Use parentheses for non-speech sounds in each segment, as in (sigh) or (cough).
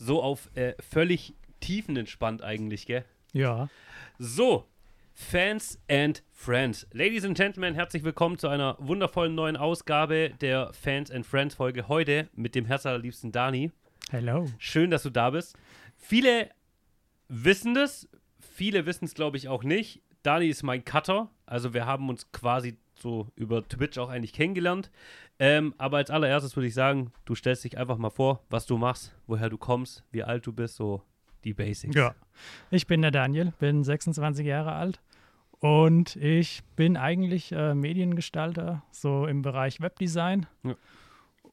so auf äh, völlig tiefenentspannt eigentlich, gell? Ja. So, Fans and Friends. Ladies and Gentlemen, herzlich willkommen zu einer wundervollen neuen Ausgabe der Fans and Friends Folge. Heute mit dem herzallerliebsten Dani. Hello. Schön, dass du da bist. Viele wissen das, viele wissen es, glaube ich, auch nicht. Dani ist mein Cutter. Also wir haben uns quasi so über Twitch auch eigentlich kennengelernt. Ähm, aber als allererstes würde ich sagen, du stellst dich einfach mal vor, was du machst, woher du kommst, wie alt du bist, so die Basics. Ja. Ich bin der Daniel, bin 26 Jahre alt und ich bin eigentlich äh, Mediengestalter, so im Bereich Webdesign. Ja.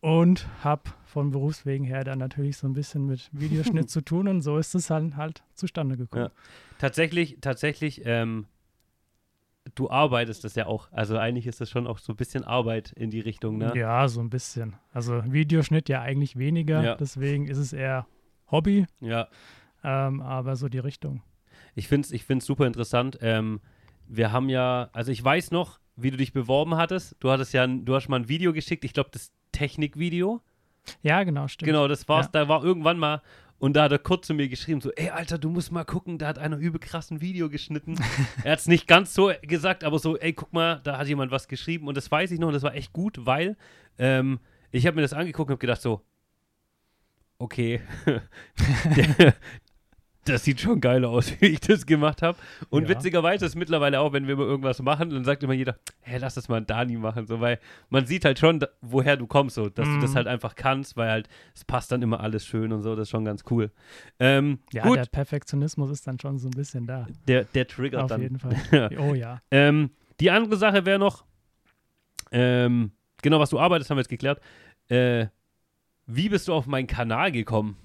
Und habe von Berufswegen her dann natürlich so ein bisschen mit Videoschnitt (laughs) zu tun und so ist es halt, halt zustande gekommen. Ja. Tatsächlich, tatsächlich, ähm, du arbeitest das ja auch. Also eigentlich ist das schon auch so ein bisschen Arbeit in die Richtung, ne? Ja, so ein bisschen. Also Videoschnitt ja eigentlich weniger, Ja. deswegen ist es eher Hobby, Ja. ähm, aber so die Richtung. Ich finde es ich find's super interessant. Ähm, wir haben ja, also ich weiß noch, wie du dich beworben hattest. Du hattest ja, ein, du hast mal ein Video geschickt, ich glaube, das Technikvideo. Ja, genau, stimmt. Genau, das war's. Ja. Da war irgendwann mal, und da hat er kurz zu mir geschrieben, so, ey, Alter, du musst mal gucken, da hat einer übel krassen Video geschnitten. (laughs) er hat es nicht ganz so gesagt, aber so, ey, guck mal, da hat jemand was geschrieben. Und das weiß ich noch, und das war echt gut, weil ähm, ich habe mir das angeguckt und habe gedacht so, okay, (laughs) der, das sieht schon geil aus, (laughs) wie ich das gemacht habe. Und Ja. witzigerweise ist mittlerweile auch, wenn wir mal irgendwas machen, dann sagt immer jeder, hey, lass das mal Dani machen, so, weil man sieht halt schon, da, woher du kommst, so, dass du das Mhm. halt einfach kannst, weil halt, es passt dann immer alles schön und so, das ist schon ganz cool. Ähm, Ja, gut, der Perfektionismus ist dann schon so ein bisschen da. der, der triggert Auf dann. jeden Fall. (laughs) Oh ja. Ähm, die andere Sache wäre noch, ähm, genau, was du arbeitest, haben wir jetzt geklärt. Äh, wie bist du auf meinen Kanal gekommen?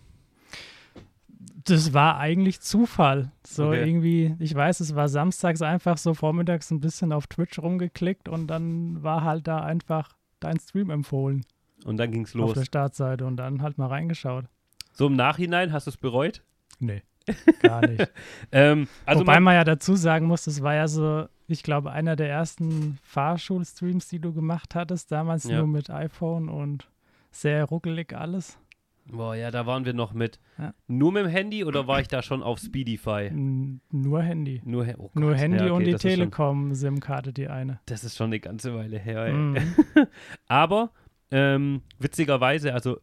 Das war eigentlich Zufall. So Okay. irgendwie, ich weiß, es war samstags einfach so vormittags ein bisschen auf Twitch rumgeklickt und dann war halt da einfach dein Stream empfohlen Und dann ging's auf los. der Startseite und dann halt mal reingeschaut. So im Nachhinein hast du es bereut? Nee, (laughs) gar nicht. Ähm, also Wobei man, man ja dazu sagen muss, das war ja so, ich glaube, einer der ersten Fahrschulstreams, die du gemacht hattest, damals Ja. nur mit iPhone und sehr ruckelig alles. Boah, ja, da waren wir noch mit. Ja. Nur mit dem Handy oder war ich da schon auf Speedify? N nur Handy. Nur, oh Nur Gott, Handy ja, okay, und die Telekom-SIM-Karte, die eine. Das ist schon eine ganze Weile her, ey. Mhm. (laughs) Aber ähm, witzigerweise, also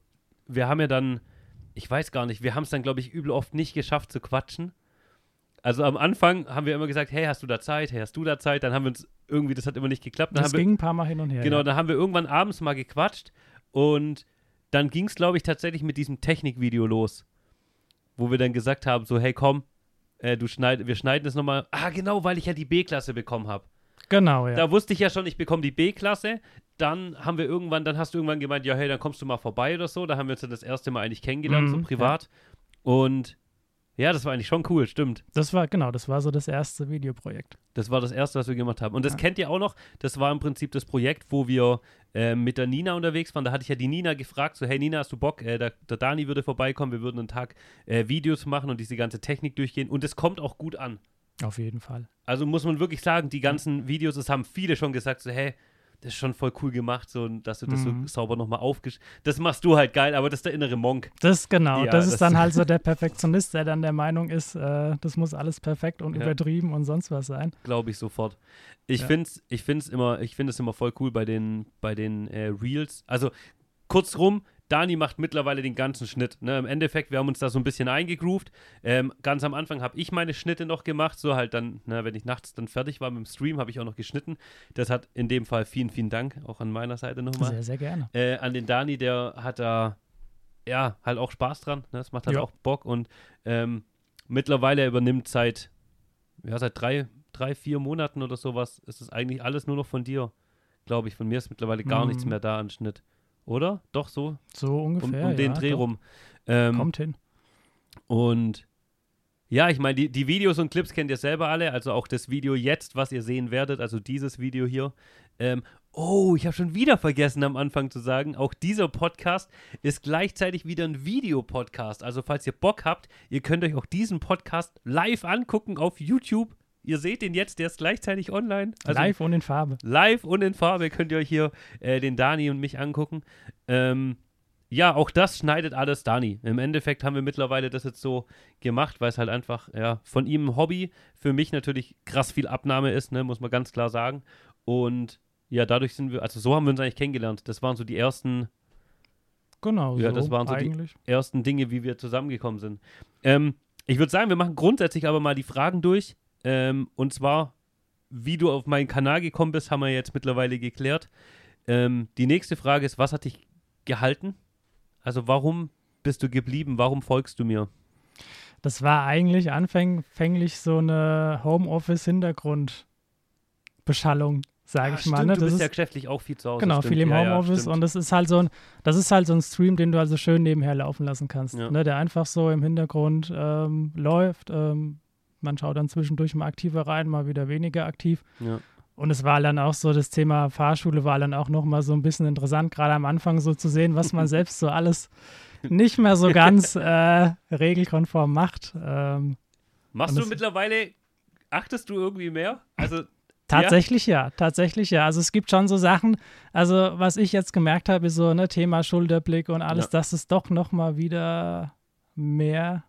wir haben ja dann, ich weiß gar nicht, wir haben es dann, glaube ich, übel oft nicht geschafft zu quatschen. Also am Anfang haben wir immer gesagt, hey, hast du da Zeit? Hey, hast du da Zeit? Dann haben wir uns irgendwie, das hat immer nicht geklappt. Dann Das haben wir, ging ein paar Mal hin und her. genau, ja. dann haben wir irgendwann abends mal gequatscht und dann ging es, glaube ich, tatsächlich mit diesem Technikvideo los, wo wir dann gesagt haben, so, hey, komm, äh, du schneid, wir schneiden das nochmal. Ah, genau, weil ich ja die B-Klasse bekommen habe. Genau, ja. Da wusste ich ja schon, ich bekomme die B-Klasse. Dann haben wir irgendwann, dann hast du irgendwann gemeint, ja, hey, dann kommst du mal vorbei oder so. Da haben wir uns dann das erste Mal eigentlich kennengelernt, so Mhm, privat. Und ja, das war eigentlich schon cool, stimmt. Das war, genau, das war so das erste Videoprojekt. Das war das erste, was wir gemacht haben. Und das Ja. kennt ihr auch noch. Das war im Prinzip das Projekt, wo wir äh, mit der Nina unterwegs waren. Da hatte ich ja die Nina gefragt, so, hey Nina, hast du Bock? Äh, der, der Dani würde vorbeikommen, wir würden einen Tag äh, Videos machen und diese ganze Technik durchgehen. Und es kommt auch gut an. Auf jeden Fall. Also muss man wirklich sagen, die ganzen Videos, das haben viele schon gesagt, so, hey, das ist schon voll cool gemacht, so, dass du das Mhm. so sauber nochmal aufgesch... Das machst du halt geil, aber das ist der innere Monk. Das genau, Ja, das das- ist dann halt so (laughs) der Perfektionist, der dann der Meinung ist, äh, das muss alles perfekt und Ja. übertrieben und sonst was sein. Glaube ich sofort. Ich Ja. find's, ich find's immer, ich finde es immer voll cool bei den, bei den äh, Reels. Also kurzrum, Dani macht mittlerweile den ganzen Schnitt. Ne? Im Endeffekt, wir haben uns da so ein bisschen eingegroovt. Ähm, ganz am Anfang habe ich meine Schnitte noch gemacht, so halt dann, ne, wenn ich nachts dann fertig war mit dem Stream, habe ich auch noch geschnitten. Das hat in dem Fall vielen, vielen Dank, auch an meiner Seite nochmal. Sehr, sehr gerne. äh, an den Dani, der hat da ja halt auch Spaß dran. Ne? Das macht halt Ja. auch Bock und ähm, mittlerweile übernimmt seit ja seit drei, drei, vier Monaten oder sowas ist es eigentlich alles nur noch von dir, glaube ich. Von mir ist mittlerweile gar nichts Mhm. mehr da an Schnitt, oder? Doch so So um, ungefähr. um den ja, Dreh doch. rum. Ähm, Kommt hin. und ja, ich meine, die, die Videos und Clips kennt ihr selber alle, also auch das Video jetzt, was ihr sehen werdet, also dieses Video hier. Ähm, oh, ich habe schon wieder vergessen am Anfang zu sagen, auch dieser Podcast ist gleichzeitig wieder ein Videopodcast. Also falls ihr Bock habt, ihr könnt euch auch diesen Podcast live angucken auf YouTube. Ihr seht den jetzt, der ist gleichzeitig online. Also Live und in Farbe. Live und in Farbe könnt ihr euch hier äh, den Dani und mich angucken. Ähm, ja, auch das schneidet alles Dani. Im Endeffekt haben wir mittlerweile das jetzt so gemacht, weil es halt einfach ja, von ihm ein Hobby, für mich natürlich krass viel Abnahme ist, ne, muss man ganz klar sagen. Und ja, dadurch sind wir, also so haben wir uns eigentlich kennengelernt. Das waren so die ersten, Genau, Ja, so das waren so die- eigentlich. ersten Dinge, wie wir zusammengekommen sind. Ähm, ich würde sagen, wir machen grundsätzlich aber mal die Fragen durch. Ähm, und zwar, wie du auf meinen Kanal gekommen bist, haben wir jetzt mittlerweile geklärt. Ähm, die nächste Frage ist, was hat dich gehalten? Also warum bist du geblieben? Warum folgst du mir? Das war eigentlich anfänglich so eine Homeoffice-Hintergrundbeschallung, sage ich mal. Ne? du Das bist ist, ja geschäftlich auch viel zu Hause. genau, stimmt. viel im ja, ja, Homeoffice stimmt. und das ist halt so ein, das ist halt so ein Stream, den du also schön nebenher laufen lassen kannst, Ja. ne? der einfach so im Hintergrund ähm, läuft. Ähm, man schaut dann zwischendurch mal aktiver rein, mal wieder weniger aktiv. Ja. Und es war dann auch so, das Thema Fahrschule war dann auch nochmal so ein bisschen interessant, gerade am Anfang so zu sehen, was man (laughs) selbst so alles nicht mehr so ganz (laughs) äh, regelkonform macht. Ähm, Machst du das- mittlerweile, achtest du irgendwie mehr? Also, tatsächlich ja? tatsächlich ja. Also es gibt schon so Sachen, also was ich jetzt gemerkt habe, ist so ne Thema Schulterblick und alles, Ja. dass es doch nochmal wieder mehr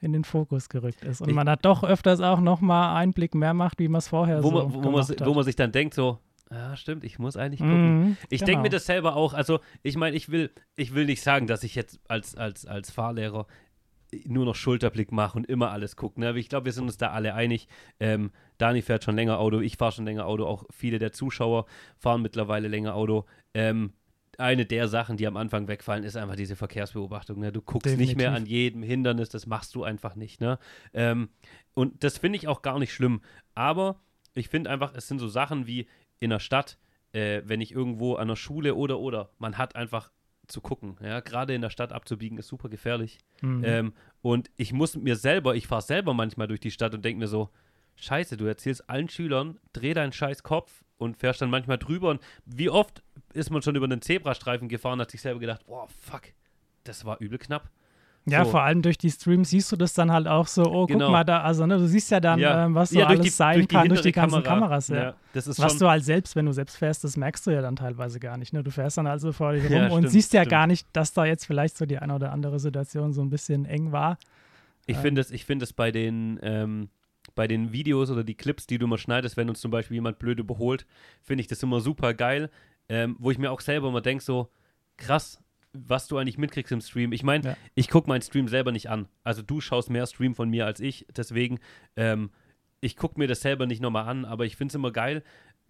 in den Fokus gerückt ist. Und Ich- man hat doch öfters auch nochmal einen Blick mehr macht, wie man es vorher wo, so man, wo, man, gemacht si- hat. wo man sich dann denkt, so, ja, stimmt, ich muss eigentlich gucken. Mhm, Ich genau. denke mir das selber auch. Also, ich meine, ich will, ich will nicht sagen, dass ich jetzt als, als, als Fahrlehrer nur noch Schulterblick mache und immer alles gucke. Ne? Ich glaube, wir sind uns da alle einig. Ähm, Dani fährt schon länger Auto, ich fahre schon länger Auto, auch viele der Zuschauer fahren mittlerweile länger Auto. Ähm, eine der Sachen, die am Anfang wegfallen, ist einfach diese Verkehrsbeobachtung. Ne? Du guckst nicht mehr Definitiv. an jedem Hindernis, das machst du einfach nicht. Ne? Ähm, und das finde ich auch gar nicht schlimm. Aber ich finde einfach, es sind so Sachen wie in der Stadt, äh, wenn ich irgendwo an der Schule oder oder, man hat einfach zu gucken. Ja, gerade in der Stadt abzubiegen ist super gefährlich. Mhm. Ähm, und ich muss mir selber, ich fahre selber manchmal durch die Stadt und denke mir so, Scheiße, du erzählst allen Schülern, dreh deinen scheiß Kopf und fährst dann manchmal drüber. Und wie oft ist man schon über einen Zebrastreifen gefahren und hat sich selber gedacht, boah, fuck, das war übel knapp. Ja, So. vor allem durch die Streams siehst du das dann halt auch so, oh, Genau. guck mal da, also ne, du siehst ja dann, Ja. ähm, was so Ja, durch alles die- sein durch die kann durch die ganzen Kamera. Kameras. Ja. Ja, das ist Was du halt selbst, wenn du selbst fährst, das merkst du ja dann teilweise gar nicht. Ne? Du fährst dann also vor dir rum und stimmt, siehst ja stimmt. gar nicht, dass da jetzt vielleicht so die eine oder andere Situation so ein bisschen eng war. Ich Ähm. finde es, es bei den, ähm, bei den Videos oder die Clips, die du mal schneidest, wenn uns zum Beispiel jemand blöd überholt, finde ich das immer super geil, ähm, wo ich mir auch selber immer denke, so krass, was du eigentlich mitkriegst im Stream. Ich meine, Ja. ich gucke meinen Stream selber nicht an. Also du schaust mehr Stream von mir als ich, deswegen, ähm, ich gucke mir das selber nicht nochmal an, aber ich finde es immer geil,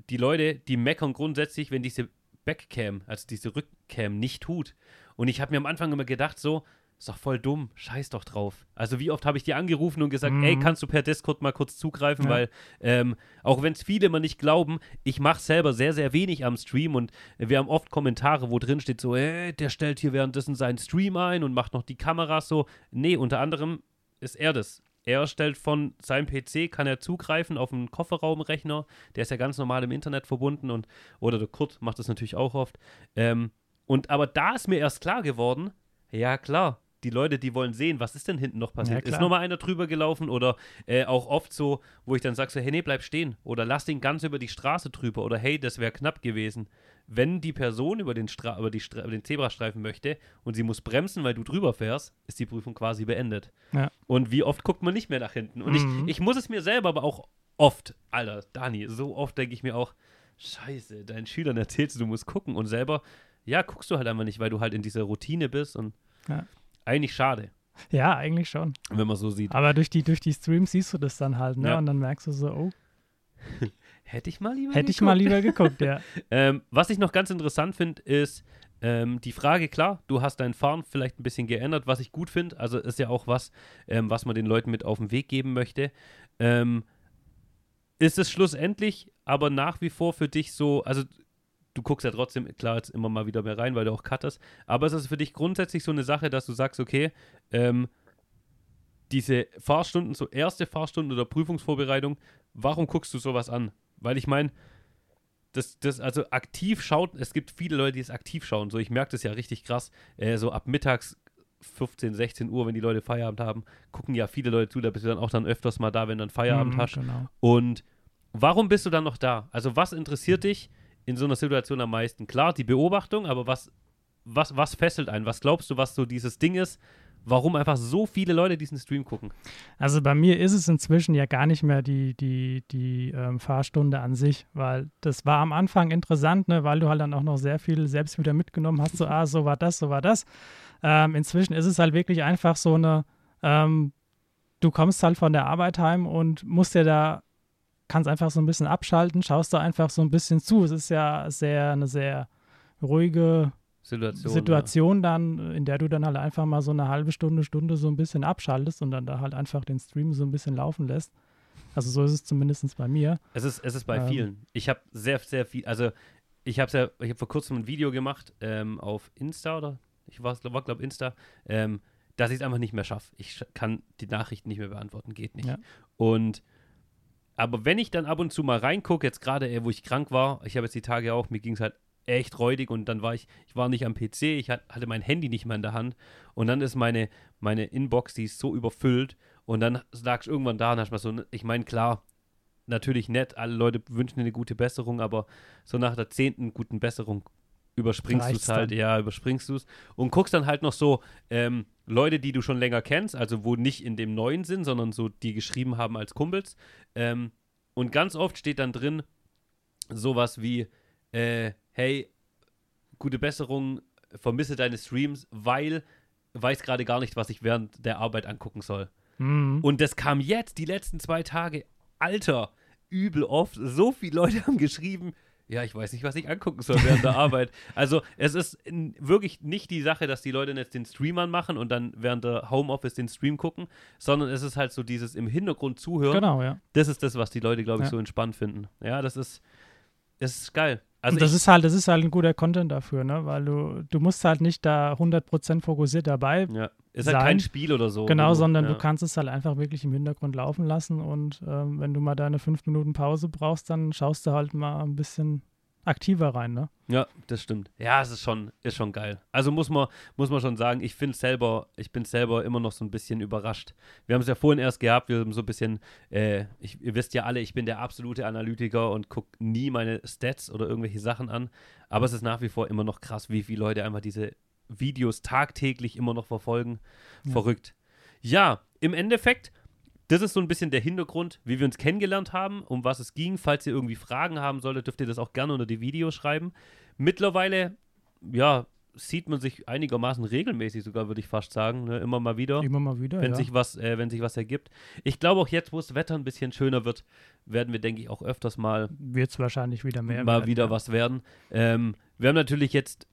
die Leute, die meckern grundsätzlich, wenn diese Backcam, also diese Rückcam nicht tut. Und ich habe mir am Anfang immer gedacht, so, ist doch voll dumm, scheiß doch drauf. Also wie oft habe ich die angerufen und gesagt, Mhm. ey, kannst du per Discord mal kurz zugreifen, Ja. weil ähm, auch wenn es viele immer nicht glauben, ich mache selber sehr, sehr wenig am Stream und wir haben oft Kommentare, wo drin steht so, ey, der stellt hier währenddessen seinen Stream ein und macht noch die Kameras so. Nee, unter anderem ist er das. Er stellt von seinem PC, kann er zugreifen auf einen Kofferraumrechner, der ist ja ganz normal im Internet verbunden und, oder der Kurt macht das natürlich auch oft. Ähm, und aber da ist mir erst klar geworden, ja klar, die Leute, die wollen sehen, was ist denn hinten noch passiert. Ja, ist nochmal einer drüber gelaufen oder äh, auch oft so, wo ich dann sage so, hey, nee, bleib stehen oder lass den ganz über die Straße drüber oder hey, das wäre knapp gewesen. Wenn die Person über den, Stra über, die Stra über den Zebrastreifen möchte und sie muss bremsen, weil du drüber fährst, ist die Prüfung quasi beendet. Ja. Und wie oft guckt man nicht mehr nach hinten? Und Mhm. ich, ich muss es mir selber aber auch oft, Alter, Dani, so oft denke ich mir auch, Scheiße, deinen Schülern erzählst du, du musst gucken und selber, ja, guckst du halt einfach nicht, weil du halt in dieser Routine bist und Ja. Eigentlich schade, Ja, eigentlich schon. wenn man so sieht. Aber durch die, durch die Streams siehst du das dann halt, ne? Ja. Und dann merkst du so, oh, (laughs) Hätte ich mal lieber hätte ich geguckt. mal lieber geguckt, ja. (laughs) Ähm, was ich noch ganz interessant finde, ist ähm, die Frage, klar, du hast dein Fahren vielleicht ein bisschen geändert, was ich gut finde. Also ist ja auch was, ähm, was man den Leuten mit auf den Weg geben möchte. Ähm, ist es schlussendlich aber nach wie vor für dich so, also du guckst ja trotzdem, klar, jetzt immer mal wieder mehr rein, weil du auch cuttest, aber ist es für dich grundsätzlich so eine Sache, dass du sagst, okay, ähm, diese Fahrstunden, so erste Fahrstunden oder Prüfungsvorbereitung, warum guckst du sowas an? Weil ich meine, das, das, also aktiv schaut, es gibt viele Leute, die es aktiv schauen. So, ich merke das ja richtig krass. Äh, so ab mittags 15, 16 Uhr, wenn die Leute Feierabend haben, gucken ja viele Leute zu, da bist du dann auch dann öfters mal da, wenn du dann Feierabend Mhm, hast. Genau. Und warum bist du dann noch da? Also, was interessiert dich in so einer Situation am meisten? Klar, die Beobachtung, aber was was, was fesselt einen? Was glaubst du, was so dieses Ding ist, warum einfach so viele Leute diesen Stream gucken? Also bei mir ist es inzwischen ja gar nicht mehr die, die, die ähm, Fahrstunde an sich, weil das war am Anfang interessant, ne, weil du halt dann auch noch sehr viel selbst wieder mitgenommen hast, so, ah, so war das, so war das. Ähm, inzwischen ist es halt wirklich einfach so eine, ähm, du kommst halt von der Arbeit heim und musst dir da, kannst einfach so ein bisschen abschalten, schaust da einfach so ein bisschen zu. Es ist ja sehr, eine sehr ruhige Situation. Situation ja. dann, in der du dann halt einfach mal so eine halbe Stunde, Stunde so ein bisschen abschaltest und dann da halt einfach den Stream so ein bisschen laufen lässt. Also so ist es zumindest bei mir. Es ist, es ist bei ähm, vielen. Ich habe sehr, sehr viel, also ich habe ja, ich habe vor kurzem ein Video gemacht ähm, auf Insta oder ich war, war glaube Insta, ähm, dass ich es einfach nicht mehr schaffe. Ich kann die Nachrichten nicht mehr beantworten, geht nicht. Ja. Und aber wenn ich dann ab und zu mal reingucke, jetzt gerade, wo ich krank war, ich habe jetzt die Tage auch, mir ging es halt echt räudig und dann war ich, ich war nicht am PC, ich hatte mein Handy nicht mehr in der Hand und dann ist meine, meine Inbox, die ist so überfüllt und dann lag ich irgendwann da und hast mal so, ich meine, klar, natürlich nett, alle Leute wünschen dir eine gute Besserung, aber so nach der zehnten guten Besserung überspringst du es halt, ja, überspringst du es und guckst dann halt noch so ähm, Leute, die du schon länger kennst, also wo nicht in dem neuen sind, sondern so die geschrieben haben als Kumpels ähm, und ganz oft steht dann drin sowas wie, äh, hey, gute Besserung, vermisse deine Streams, weil weiß gerade gar nicht, was ich während der Arbeit angucken soll. Mhm. Und das kam jetzt, die letzten zwei Tage, Alter, übel oft. So viele Leute haben geschrieben, ja, ich weiß nicht, was ich angucken soll während der Arbeit. Also es ist wirklich nicht die Sache, dass die Leute jetzt den Stream machen und dann während der Homeoffice den Stream gucken, sondern es ist halt so dieses im Hintergrund zuhören. Genau, ja. Das ist das, was die Leute, glaube ich, ja. so entspannt finden. Ja, das ist, das ist geil. Also das ist halt, das ist halt ein guter Content dafür, ne? Weil du, du musst halt nicht da 100% fokussiert dabei. Ja. Ist sein. halt kein Spiel oder so. Genau, sondern ja. du kannst es halt einfach wirklich im Hintergrund laufen lassen und ähm, wenn du mal deine fünf Minuten Pause brauchst, dann schaust du halt mal ein bisschen aktiver rein, ne? Ja, das stimmt. Ja, es ist schon, ist schon geil. Also muss man, muss man schon sagen, ich finde selber, ich bin selber immer noch so ein bisschen überrascht. Wir haben es ja vorhin erst gehabt, wir haben so ein bisschen, äh, ich, ihr wisst ja alle, ich bin der absolute Analytiker und gucke nie meine Stats oder irgendwelche Sachen an. Aber es ist nach wie vor immer noch krass, wie viele Leute einfach diese Videos tagtäglich immer noch verfolgen. Ja. Verrückt. Ja, im Endeffekt das ist so ein bisschen der Hintergrund, wie wir uns kennengelernt haben, um was es ging. Falls ihr irgendwie Fragen haben solltet, dürft ihr das auch gerne unter die Videos schreiben. Mittlerweile, ja, sieht man sich einigermaßen regelmäßig sogar, würde ich fast sagen. Ne? Immer mal wieder. Immer mal wieder, wenn ja. sich was, äh, wenn sich was ergibt. Ich glaube auch jetzt, wo das Wetter ein bisschen schöner wird, werden wir, denke ich, auch öfters mal. Wird es wahrscheinlich wieder mehr. Mal werden, wieder ja. was werden. Ähm, wir haben natürlich jetzt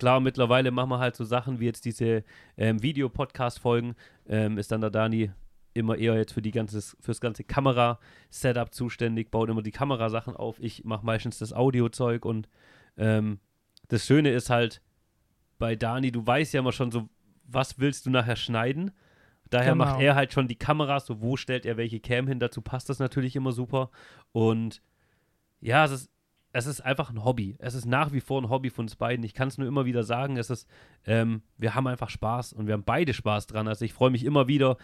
klar, mittlerweile machen wir halt so Sachen wie jetzt diese ähm, Videopodcast-Folgen. Ähm, ist dann der Dani immer eher jetzt für die ganze, fürs ganze Kamera-Setup zuständig, baut immer die Kamerasachen auf. Ich mache meistens das Audio-Zeug und ähm, das Schöne ist halt bei Dani, du weißt ja immer schon so, was willst du nachher schneiden? Daher genau. macht er halt schon die Kameras, so wo stellt er welche Cam hin, dazu passt das natürlich immer super. Und ja, es ist, es ist einfach ein Hobby. Es ist nach wie vor ein Hobby von uns beiden. Ich kann es nur immer wieder sagen, es ist, ähm, wir haben einfach Spaß und wir haben beide Spaß dran. Also ich freue mich immer wieder,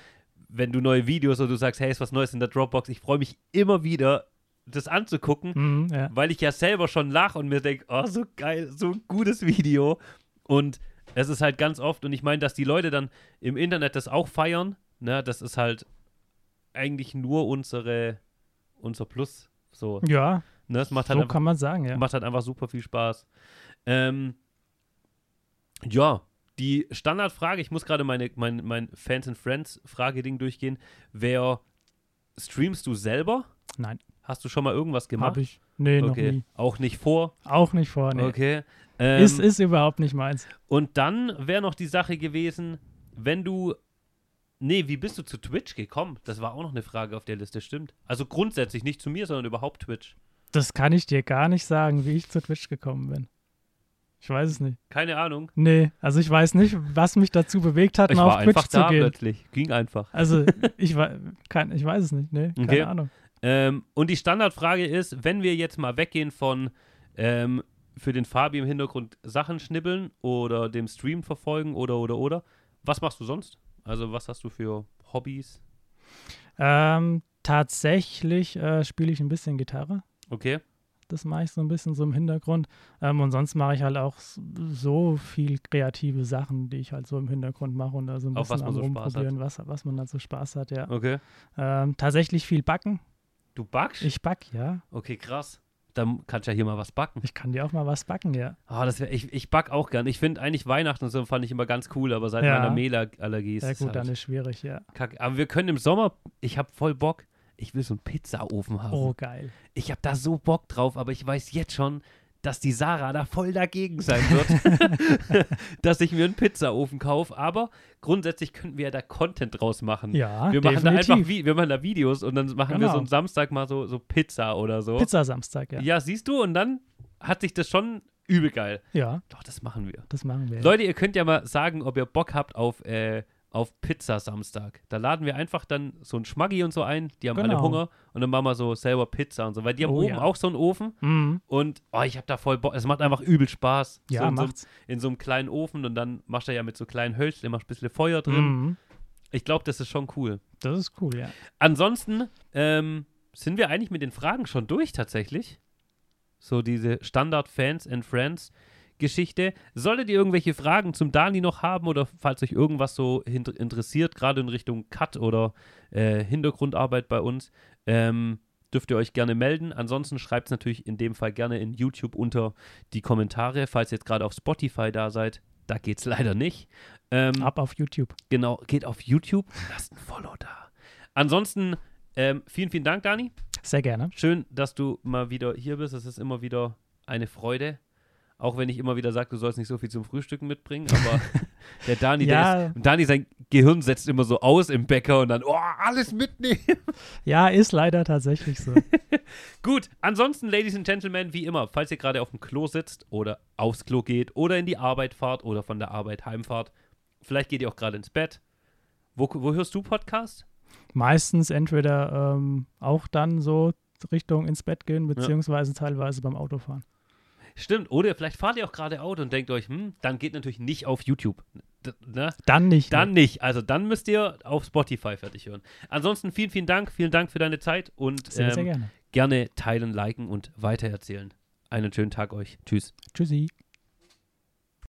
wenn du neue Videos oder du sagst, hey, ist was Neues in der Dropbox, ich freue mich immer wieder, das anzugucken, mhm, ja. weil ich ja selber schon lache und mir denke, oh, so geil, so ein gutes Video. Und es ist halt ganz oft, und ich meine, dass die Leute dann im Internet das auch feiern, ne, das ist halt eigentlich nur unsere, unser Plus. So. Ja. Ne, das macht halt so einfach, kann man sagen, ja. Macht halt einfach super viel Spaß. Ähm, ja, die Standardfrage, ich muss gerade meine, mein, mein Fans and Friends Frageding durchgehen. Wer streamst du selber? Nein. Hast du schon mal irgendwas gemacht? Hab ich. Nee, okay. noch nie. Auch nicht vor? Auch nicht vor, nee. Okay. Ähm, ist, ist überhaupt nicht meins. Und dann wäre noch die Sache gewesen, wenn du Nee, wie bist du zu Twitch gekommen? Das war auch noch eine Frage auf der Liste, stimmt. Also grundsätzlich nicht zu mir, sondern überhaupt Twitch. Das kann ich dir gar nicht sagen, wie ich zu Twitch gekommen bin. Ich weiß es nicht. Keine Ahnung. Nee, also ich weiß nicht, was mich dazu bewegt hat, ich mal auf Twitch einfach zu da gehen. plötzlich. Ging einfach. Also ich, kein, ich weiß es nicht, nee, keine Okay. Ahnung. Ähm, und die Standardfrage ist, wenn wir jetzt mal weggehen von ähm, für den Fabi im Hintergrund Sachen schnibbeln oder dem Stream verfolgen oder oder oder, was machst du sonst? Also was hast du für Hobbys? Ähm, tatsächlich äh, spiele ich ein bisschen Gitarre. Okay. Das mache ich so ein bisschen so im Hintergrund. Ähm, und sonst mache ich halt auch so viel kreative Sachen, die ich halt so im Hintergrund mache und da so ein bisschen was man am so rumprobieren, was, was man da so Spaß hat, ja. Okay. Ähm, tatsächlich viel backen. Du backst? Ich back, ja. okay, krass. Dann kannst du ja hier mal was backen. Ich kann dir auch mal was backen, ja. Ah, das wär, ich, ich back auch gern. Ich finde eigentlich Weihnachten und so fand ich immer ganz cool, aber seit Ja. meiner Mehlallergie ist Ja es gut, halt dann ist schwierig, ja. kacke. Aber wir können im Sommer, ich habe voll Bock, ich will so einen Pizzaofen haben. Oh, geil. Ich habe da so Bock drauf, aber ich weiß jetzt schon, dass die Sarah da voll dagegen sein wird, (laughs) (laughs) dass ich mir einen Pizzaofen kaufe. Aber grundsätzlich könnten wir ja da Content draus machen. Ja, wir machen da definitiv. einfach Vi- wir machen da Videos und dann machen wir Genau. so einen Samstag mal so, so Pizza oder so. Pizza Samstag, ja. Ja, siehst du, und dann hat sich das schon übel geil. Ja, Doch, das machen wir. das machen wir. Leute, ihr könnt ja mal sagen, ob ihr Bock habt auf, äh, auf Pizza Samstag. Da laden wir einfach dann so ein Schmaggi und so ein. Die haben alle Genau. Hunger und dann machen wir so selber Pizza und so. Weil die haben Oh, oben ja. auch so einen Ofen Mhm. und oh, ich habe da voll Bock. Es macht einfach übel Spaß. Ja, so in, so, macht's. in so einem kleinen Ofen und dann machst du ja mit so kleinen Hölzchen, machst ein bisschen Feuer drin. Mhm. Ich glaube, das ist schon cool. Das ist cool, ja. Ansonsten ähm, sind wir eigentlich mit den Fragen schon durch tatsächlich. So diese Standard Fans and Friends Geschichte. Solltet ihr irgendwelche Fragen zum Dani noch haben oder falls euch irgendwas so interessiert, gerade in Richtung Cut oder äh, Hintergrundarbeit bei uns, ähm, dürft ihr euch gerne melden. Ansonsten schreibt es natürlich in dem Fall gerne in YouTube unter die Kommentare, falls ihr jetzt gerade auf Spotify da seid. Da geht's leider nicht. Ähm, Ab auf YouTube. Genau, geht auf YouTube, lasst ein Follow da. Ansonsten, ähm, vielen, vielen Dank, Dani. Sehr gerne. Schön, dass du mal wieder hier bist. Es ist immer wieder eine Freude. Auch wenn ich immer wieder sage, du sollst nicht so viel zum Frühstücken mitbringen, aber (laughs) der Dani, Ja. der ist, Dani, sein Gehirn setzt immer so aus im Bäcker und dann, oh, alles mitnehmen. (laughs) Ja, ist leider tatsächlich so. (laughs) Gut, ansonsten, Ladies and Gentlemen, wie immer, falls ihr gerade auf dem Klo sitzt oder aufs Klo geht oder in die Arbeit fahrt oder von der Arbeit heimfahrt, vielleicht geht ihr auch gerade ins Bett. Wo, wo hörst du Podcast? Meistens entweder ähm, auch dann so Richtung ins Bett gehen, beziehungsweise teilweise beim Autofahren. Stimmt, oder vielleicht fahrt ihr auch gerade Auto und denkt euch, hm, dann geht natürlich nicht auf YouTube. D ne? Dann nicht. Dann nicht. Also dann müsst ihr auf Spotify fertig hören. Ansonsten vielen, vielen Dank. Vielen Dank für deine Zeit und Sehr, sehr ähm, gerne. gerne teilen, liken und weitererzählen. Einen schönen Tag euch. Tschüss. Tschüssi.